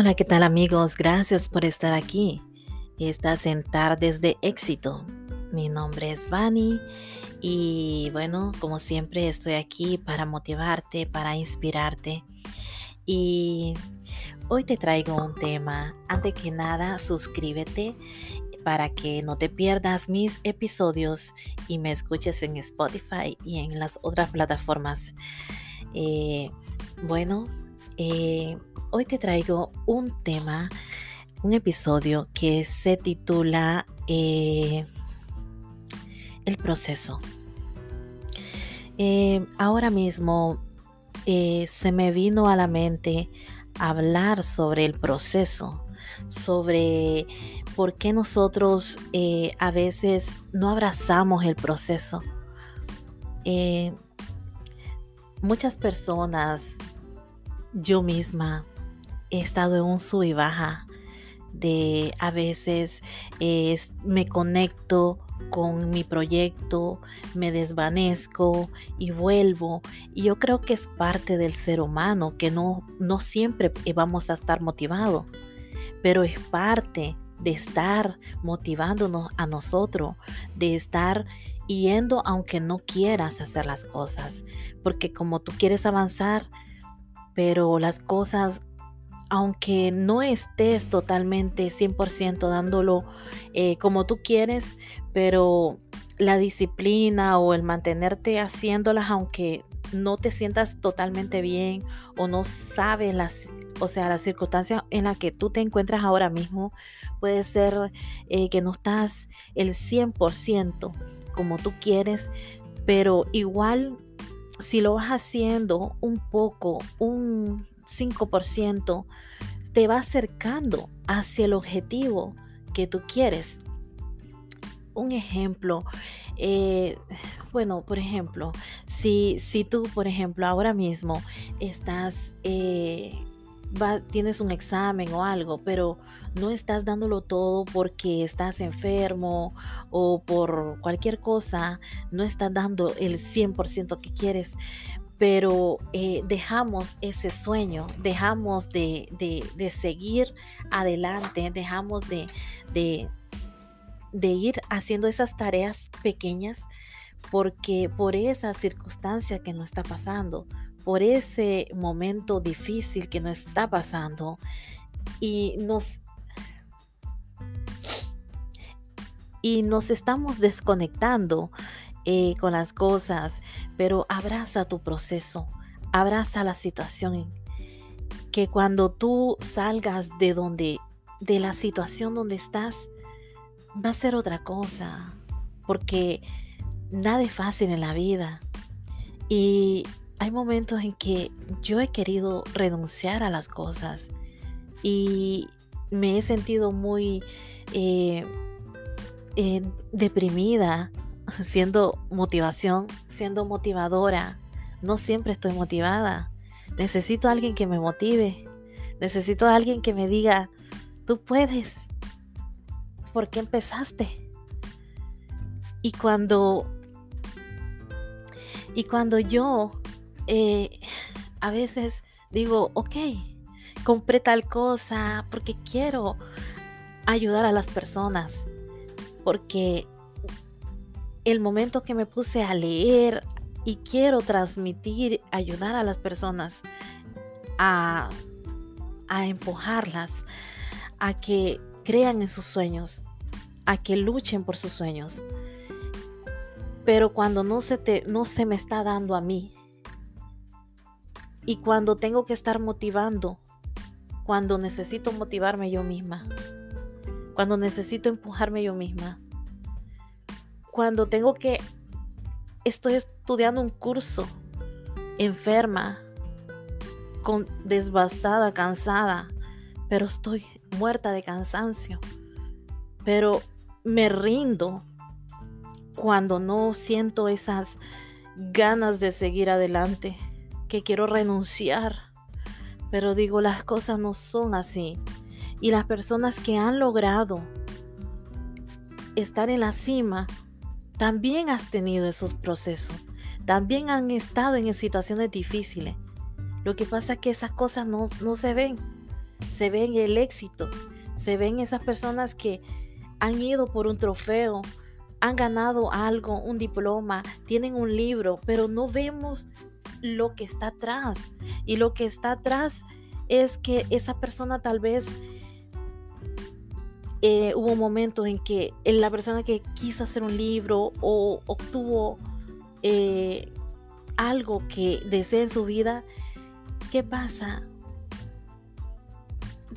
Hola, ¿qué tal amigos? Gracias por estar aquí. Estás en Tardes de Éxito. Mi nombre es Vani y bueno, como siempre estoy aquí para motivarte, para inspirarte. Y hoy te traigo un tema. Antes que nada, suscríbete para que no te pierdas mis episodios y me escuches en Spotify y en las otras plataformas. Eh, bueno, eh, hoy te traigo un tema, un episodio que se titula eh, El proceso. Eh, ahora mismo se me vino a la mente hablar sobre el proceso, sobre por qué nosotros a veces no abrazamos el proceso. muchas personas, yo misma, he estado en un sub y baja de a veces me conecto con mi proyecto, me desvanezco y vuelvo. Y yo creo que es parte del ser humano, que no, no siempre vamos a estar motivados, pero es parte de estar motivándonos a nosotros, de estar yendo aunque no quieras hacer las cosas, porque como tú quieres avanzar, pero las cosas aunque no estés totalmente 100% dándolo eh, como tú quieres, pero la disciplina o el mantenerte haciéndolas aunque no te sientas totalmente bien o no sabes las, o sea, la circunstancia en la que tú te encuentras ahora mismo, puede ser eh, que no estás el 100% como tú quieres, pero igual si lo vas haciendo un poco, un 5%, te va acercando hacia el objetivo que tú quieres. Un ejemplo, eh, bueno, por ejemplo, si, si tú, por ejemplo, ahora mismo estás, eh, tienes un examen o algo, pero no estás dándolo todo porque estás enfermo o por cualquier cosa, no estás dando el 100% que quieres, pero eh, dejamos ese sueño, dejamos de, seguir adelante, dejamos de, de, ir haciendo esas tareas pequeñas porque por esa circunstancia que nos está pasando, por ese momento difícil que nos está pasando y nos y nos estamos desconectando eh, con las cosas, pero abraza tu proceso, abraza la situación. Que cuando tú salgas de donde, de la situación donde estás, va a ser otra cosa, porque nada es fácil en la vida. Y hay momentos en que yo he querido renunciar a las cosas y me he sentido muy eh, eh, deprimida siendo motivación, siendo motivadora. No siempre estoy motivada. Necesito a alguien que me motive. Necesito a alguien que me diga, tú puedes. ¿Por qué empezaste? Y cuando, y cuando yo eh, a veces digo, ok, compré tal cosa porque quiero ayudar a las personas, porque el momento que me puse a leer y quiero transmitir, ayudar a las personas a, empujarlas a que crean en sus sueños, a que luchen por sus sueños. Pero cuando no se, te, no se me está dando a mí y cuando tengo que estar motivando, cuando necesito motivarme yo misma, cuando necesito empujarme yo misma, cuando tengo que, estoy estudiando un curso, enferma, con desbastada, cansada, pero estoy muerta de cansancio. Pero me rindo cuando no siento esas ganas de seguir adelante, que quiero renunciar. Pero digo, las cosas no son así. Y las personas que han logrado estar en la cima también has tenido esos procesos, también han estado en situaciones difíciles. Lo que pasa es que esas cosas no, se ven, se ve en el éxito, se ven esas personas que han ido por un trofeo, han ganado algo, un diploma, tienen un libro, pero no vemos lo que está atrás. Y lo que está atrás es que esa persona tal vez eh, hubo momentos en que la persona que quiso hacer un libro o obtuvo eh, algo que desea en su vida, ¿qué pasa?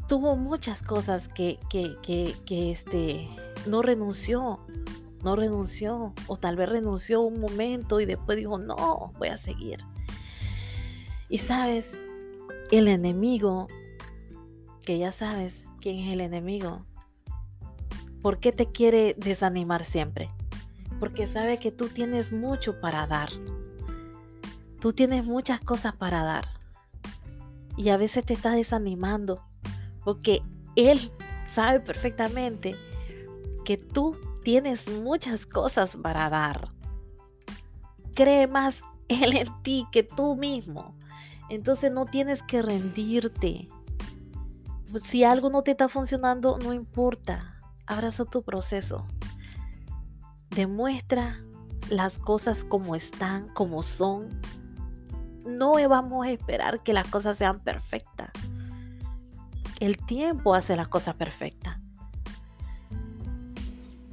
Tuvo muchas cosas que, que, que, este, no renunció, no renunció, o tal vez renunció un momento y después dijo, no, voy a seguir. Y sabes, el enemigo, que ya sabes quién es el enemigo, ¿por qué te quiere desanimar siempre? Porque sabe que tú tienes mucho para dar. Tú tienes muchas cosas para dar. Y a veces te está desanimando porque él sabe perfectamente que tú tienes muchas cosas para dar. Cree más él en ti que tú mismo. Entonces no tienes que rendirte. Si algo no te está funcionando, no importa. Abraza tu proceso. Demuestra las cosas como están, como son. No vamos a esperar que las cosas sean perfectas. El tiempo hace las cosas perfectas.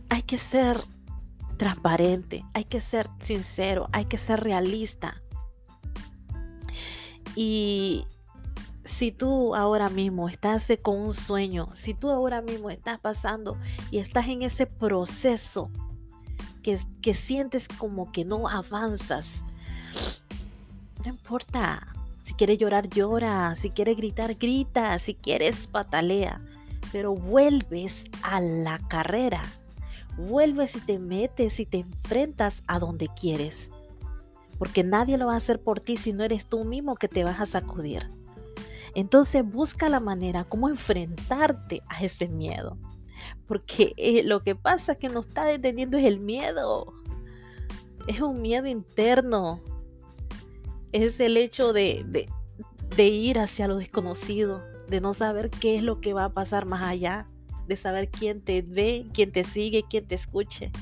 Hay que ser transparente, hay que ser sincero, hay que ser realista. Y si tú ahora mismo estás con un sueño, si tú ahora mismo estás pasando y estás en ese proceso que, que sientes como que no avanzas, no importa. Si quieres llorar, llora. Si quieres gritar, grita. Si quieres, patalea. Pero vuelves a la carrera. Vuelves y te metes y te enfrentas a donde quieres porque nadie lo va a hacer por ti si no eres tú mismo que te vas a sacudir. Entonces busca la manera como enfrentarte a ese miedo, porque eh, lo que pasa que nos está deteniendo es el miedo, es un miedo interno, es el hecho de, de, de ir hacia lo desconocido, de no saber qué es lo que va a pasar más allá, de saber quién te ve, quién te sigue, quién te escuche.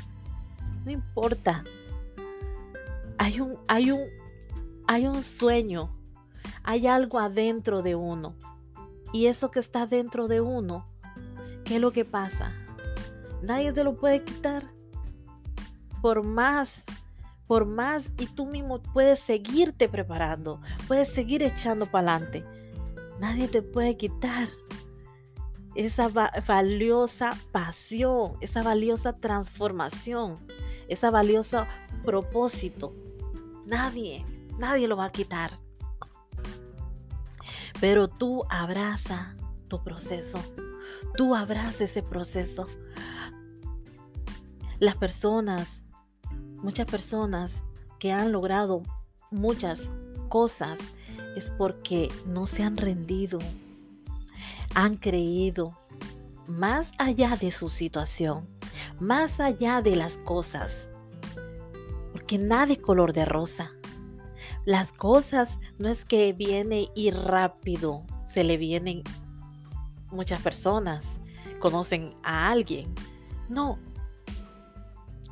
No importa, hay un, hay un, hay un sueño, hay algo adentro de uno. Y eso que está dentro de uno, ¿qué es lo que pasa? Nadie te lo puede quitar. Por más, por más, y tú mismo puedes seguirte preparando, puedes seguir echando para adelante. Nadie te puede quitar esa valiosa pasión, esa valiosa transformación, esa valiosa propósito Nadie, nadie lo va a quitar. Pero tú abraza tu proceso. Tú abraza ese proceso. Las personas, muchas personas que han logrado muchas cosas es porque no se han rendido. Han creído más allá de su situación, más allá de las cosas que nada es color de rosa. Las cosas no es que viene y rápido se le vienen muchas personas, conocen a alguien. No,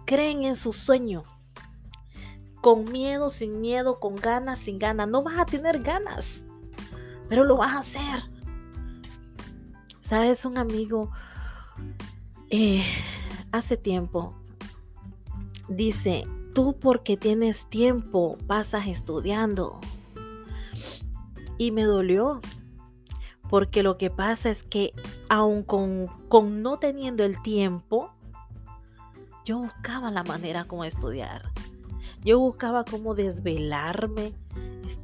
creen en su sueño. Con miedo, sin miedo, con ganas, sin ganas. No vas a tener ganas, pero lo vas a hacer. Sabes, un amigo eh, hace tiempo dice, tú porque tienes tiempo pasas estudiando. Y me dolió, porque lo que pasa es que aun con, con no teniendo el tiempo, yo buscaba la manera como estudiar. Yo buscaba cómo desvelarme.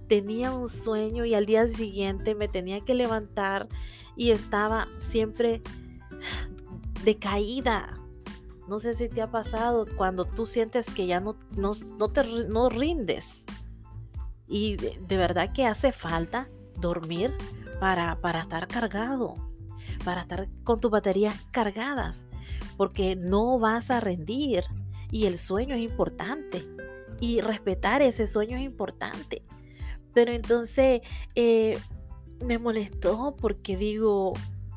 Tenía un sueño y al día siguiente me tenía que levantar y estaba siempre decaída. No sé si te ha pasado cuando tú sientes que ya no, no, te no rindes. Y de, verdad que hace falta dormir para, para estar cargado, para estar con tus baterías cargadas, porque no vas a rendir. Y el sueño es importante. Y respetar ese sueño es importante. Pero entonces, eh, me molestó porque digo,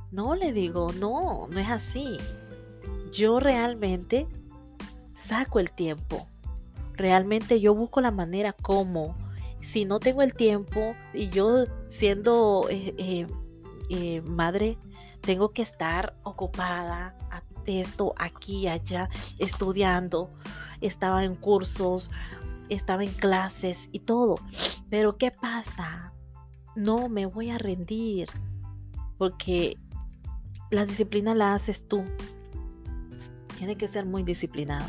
no le digo, no, no es así. Yo realmente saco el tiempo. Realmente yo busco la manera como, si no tengo el tiempo y yo siendo eh, eh, eh, madre, tengo que estar ocupada a esto, aquí, allá, estudiando. Estaba en cursos, estaba en clases y todo. Pero ¿qué pasa? No me voy a rendir porque la disciplina la haces tú. Tiene que ser muy disciplinado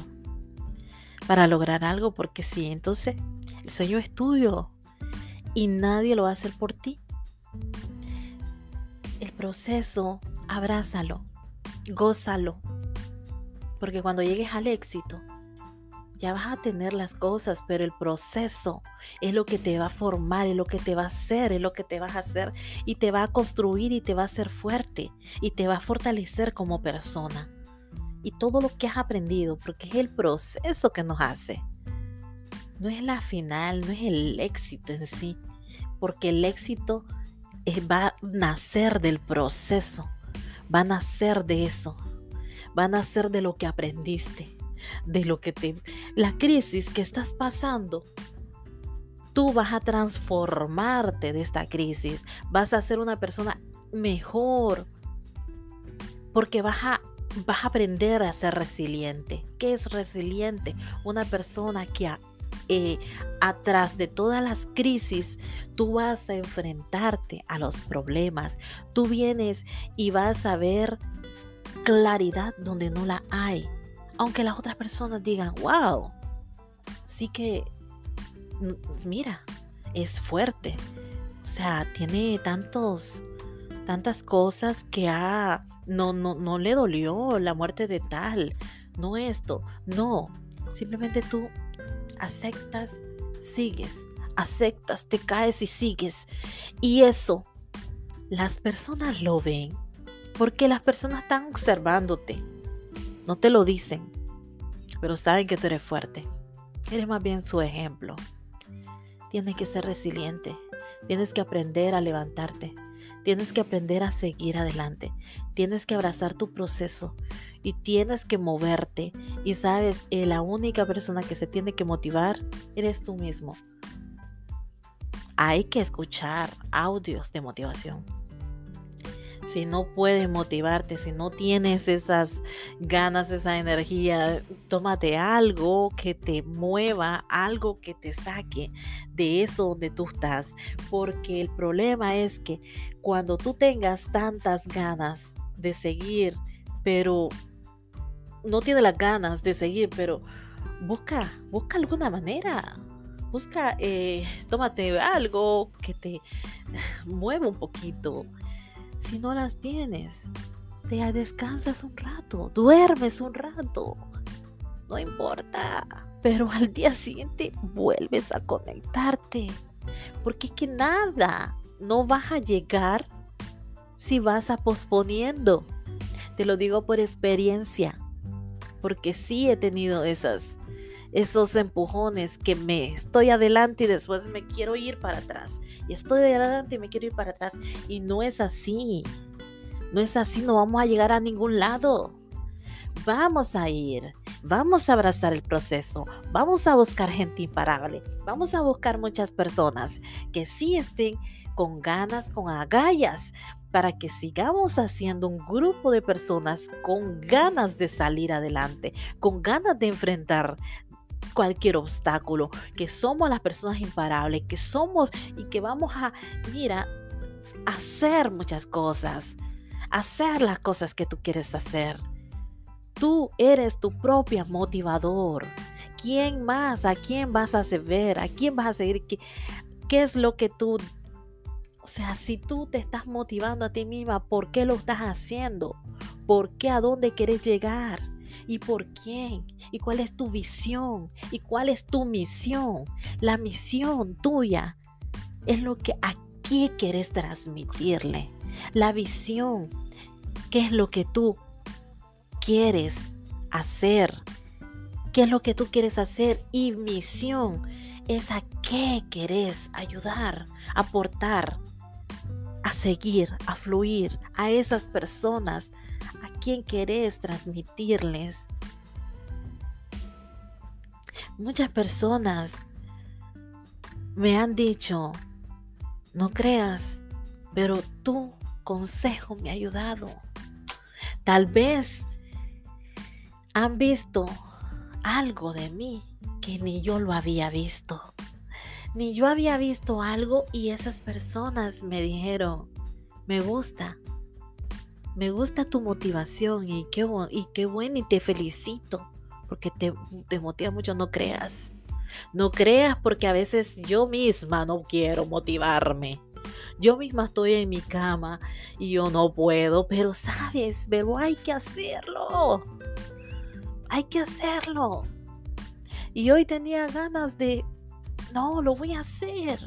para lograr algo porque si entonces el sueño es tuyo y nadie lo va a hacer por ti. El proceso, abrázalo, gózalo, porque cuando llegues al éxito, ya vas a tener las cosas, pero el proceso es lo que te va a formar, es lo que te va a hacer, es lo que te va a hacer y te va a construir y te va a hacer fuerte y te va a fortalecer como persona. Y todo lo que has aprendido, porque es el proceso que nos hace. No es la final, no es el éxito en sí, porque el éxito va a nacer del proceso, va a nacer de eso, va a nacer de lo que aprendiste de lo que te... La crisis que estás pasando, tú vas a transformarte de esta crisis, vas a ser una persona mejor, porque vas a, vas a aprender a ser resiliente. ¿Qué es resiliente? Una persona que eh, atrás de todas las crisis, tú vas a enfrentarte a los problemas. Tú vienes y vas a ver claridad donde no la hay aunque las otras personas digan, wow, sí que, mira, es fuerte. O sea, tiene tantos, tantas cosas que ha, no, no, no le dolió la muerte de tal, no esto, no. Simplemente tú aceptas, sigues, aceptas, te caes y sigues. Y eso, las personas lo ven, porque las personas están observándote no te lo dicen, pero saben que tú eres fuerte. Eres más bien su ejemplo. Tienes que ser resiliente. Tienes que aprender a levantarte. Tienes que aprender a seguir adelante. Tienes que abrazar tu proceso y tienes que moverte. Y sabes, eh, la única persona que se tiene que motivar eres tú mismo. Hay que escuchar audios de motivación si no puedes motivarte, si no tienes esas ganas, esa energía, tómate algo que te mueva, algo que te saque de eso donde tú estás. Porque el problema es que cuando tú tengas tantas ganas de seguir, pero no tienes las ganas de seguir, pero busca, busca alguna manera. Busca, eh, tómate algo que te mueva un poquito si no las tienes, te descansas un rato, duermes un rato, no importa, pero al día siguiente vuelves a conectarte, porque que nada, no vas a llegar si vas a posponiendo. Te lo digo por experiencia, porque sí he tenido esas esos empujones que me estoy adelante y después me quiero ir para atrás. Y estoy adelante y me quiero ir para atrás. Y no es así. No es así, no vamos a llegar a ningún lado. Vamos a ir, vamos a abrazar el proceso, vamos a buscar gente imparable, vamos a buscar muchas personas que sí estén con ganas, con agallas, para que sigamos haciendo un grupo de personas con ganas de salir adelante, con ganas de enfrentar cualquier obstáculo, que somos las personas imparables, que somos y que vamos a, mira, hacer muchas cosas, hacer las cosas que tú quieres hacer. Tú eres tu propia motivador. ¿Quién más? ¿A quién vas a ver? ¿A quién vas a seguir? ¿Qué, qué es lo que tú... O sea, si tú te estás motivando a ti misma, ¿por qué lo estás haciendo? ¿Por qué? ¿A dónde quieres llegar? ¿Y por quién? ¿Y cuál es tu visión? ¿Y cuál es tu misión? La misión tuya es lo que aquí quieres transmitirle. La visión, ¿qué es lo que tú quieres hacer? ¿Qué es lo que tú quieres hacer? Y misión es a qué querés ayudar, aportar. a seguir, a fluir a esas personas a quien querés transmitirles. Muchas personas me han dicho, no creas, pero tu consejo me ha ayudado. Tal vez han visto algo de mí que ni yo lo había visto. Ni yo había visto algo y esas personas me dijeron, me gusta, me gusta tu motivación y qué, y qué bueno y te felicito porque te, te motiva mucho, no creas. No creas porque a veces yo misma no quiero motivarme. Yo misma estoy en mi cama y yo no puedo, pero sabes, pero hay que hacerlo. Hay que hacerlo. Y hoy tenía ganas de, no, lo voy a hacer.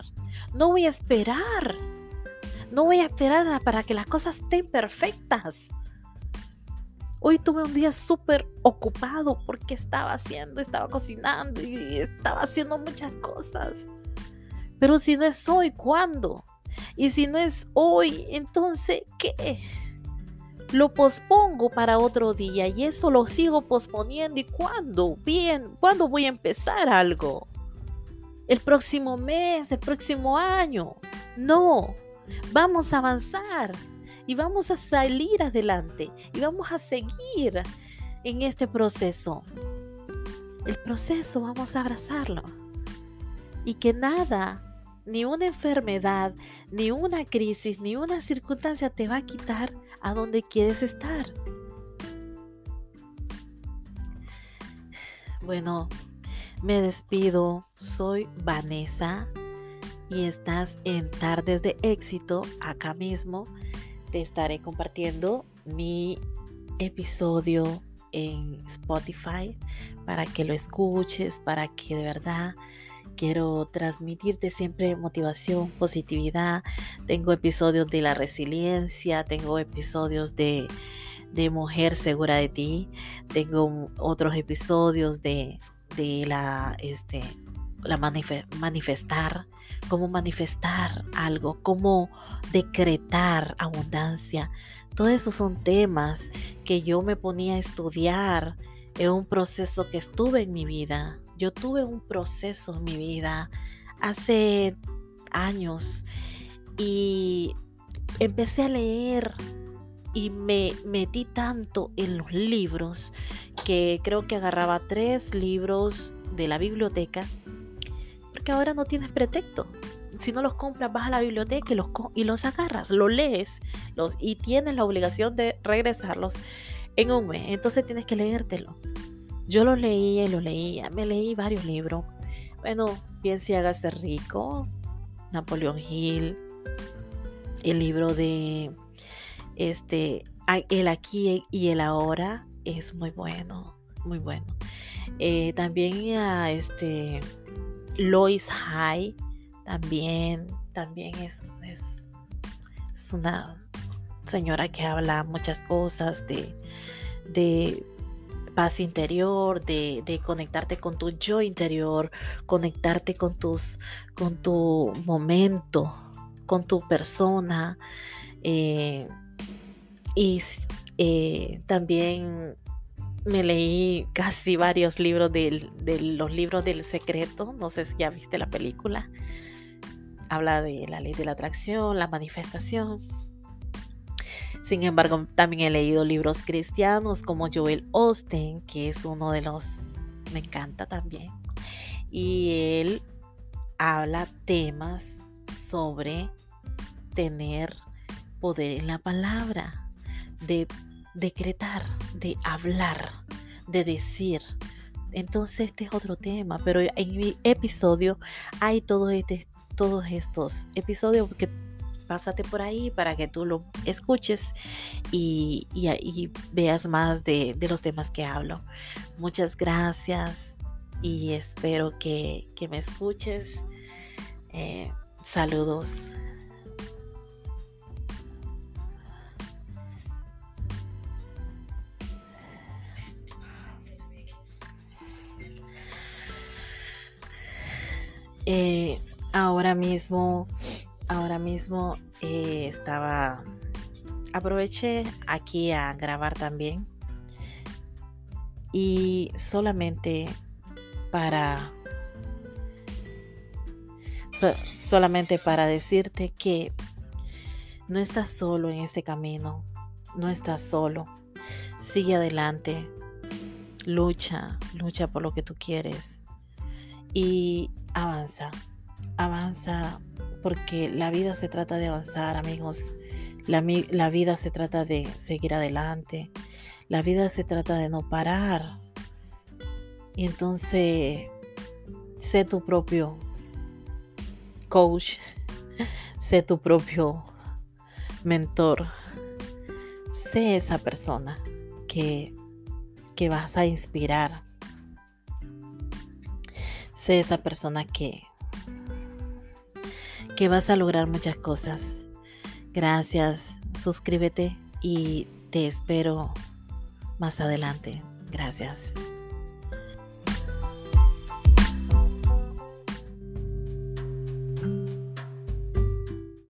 No voy a esperar. No voy a esperar para que las cosas estén perfectas. Hoy tuve un día súper ocupado porque estaba haciendo, estaba cocinando y estaba haciendo muchas cosas. Pero si no es hoy, ¿cuándo? Y si no es hoy, entonces, ¿qué? Lo pospongo para otro día y eso lo sigo posponiendo. ¿Y cuándo? Bien, ¿cuándo voy a empezar algo? El próximo mes, el próximo año. No, vamos a avanzar y vamos a salir adelante y vamos a seguir en este proceso. El proceso vamos a abrazarlo y que nada ni una enfermedad, ni una crisis, ni una circunstancia te va a quitar a donde quieres estar. Bueno, me despido. Soy Vanessa y estás en Tardes de Éxito. Acá mismo te estaré compartiendo mi episodio en Spotify para que lo escuches, para que de verdad quiero transmitirte siempre motivación, positividad. Tengo episodios de la resiliencia, tengo episodios de, mujer segura de ti, tengo otros episodios de, la, este, la manifestar, cómo manifestar algo, cómo decretar abundancia. Todos esos son temas que yo me ponía a estudiar en un proceso que estuve en mi vida yo tuve un proceso en mi vida hace años y empecé a leer y me metí tanto en los libros que creo que agarraba tres libros de la biblioteca porque ahora no tienes pretexto. Si no los compras, vas a la biblioteca y los, los agarras, los lees los, y tienes la obligación de regresarlos en un mes. Entonces tienes que leértelo. Yo lo leía y lo leía, me leí varios libros. Bueno, Piense y hágase rico, Napoleón Hill, el libro de este El aquí y el ahora es muy bueno, muy bueno. Eh, también a este Lois High, también, también es, es, una señora que habla muchas cosas de, de paz interior, de, conectarte con tu yo interior, conectarte con tus, con tu momento, con tu persona. Eh, y eh, también me leí casi varios libros de, los libros del secreto. No sé si ya viste la película. Habla de la ley de la atracción, la manifestación. Sin embargo, también he leído libros cristianos como Joel Austin, que es uno de los, me encanta también. Y él habla temas sobre tener poder en la palabra, de decretar, de hablar, de decir. Entonces este es otro tema, pero en mi episodio hay todo este, todos estos episodios que pásate por ahí para que tú lo escuches y, veas más de, los temas que hablo. Muchas gracias y espero que, me escuches. Eh, saludos. Eh, ahora mismo Ahora mismo eh, estaba, aproveché aquí a grabar también. Y solamente para solamente para decirte que no estás solo en este camino, no estás solo. Sigue adelante, lucha, lucha por lo que tú quieres. Y avanza, avanza porque la vida se trata de avanzar, amigos. La, la vida se trata de seguir adelante. La vida se trata de no parar. Y entonces, sé tu propio coach, sé tu propio mentor, sé esa persona que, que vas a inspirar, sé esa persona que, que vas a lograr muchas cosas. Gracias, suscríbete y te espero más adelante. Gracias.